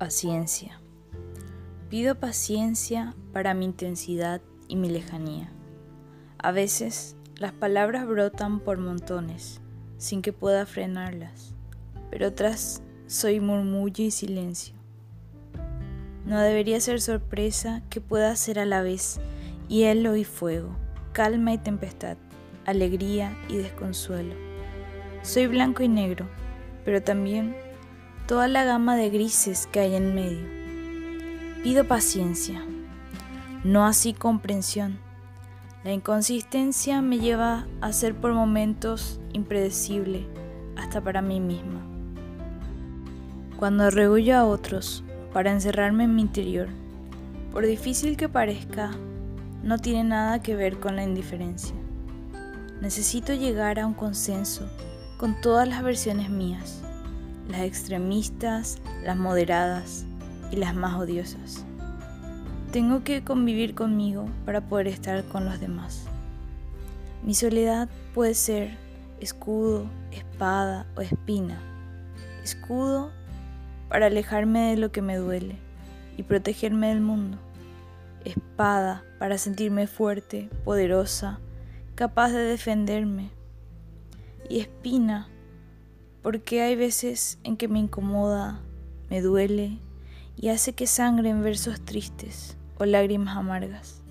Paciencia. Pido paciencia para mi intensidad y mi lejanía. A veces las palabras brotan por montones, sin que pueda frenarlas, pero otras soy murmullo y silencio. No debería ser sorpresa que pueda ser a la vez hielo y fuego, calma y tempestad, alegría y desconsuelo. Soy blanco y negro, pero también toda la gama de grises que hay en medio. Pido paciencia, no así comprensión. La inconsistencia me lleva a ser por momentos impredecible, hasta para mí misma. Cuando regullo a otros para encerrarme en mi interior, por difícil que parezca, no tiene nada que ver con la indiferencia. Necesito llegar a un consenso con todas las versiones mías las extremistas, las moderadas y las más odiosas. Tengo que convivir conmigo para poder estar con los demás. Mi soledad puede ser escudo, espada o espina. Escudo para alejarme de lo que me duele y protegerme del mundo. Espada para sentirme fuerte, poderosa, capaz de defenderme. Y espina porque hay veces en que me incomoda, me duele y hace que sangren versos tristes o lágrimas amargas.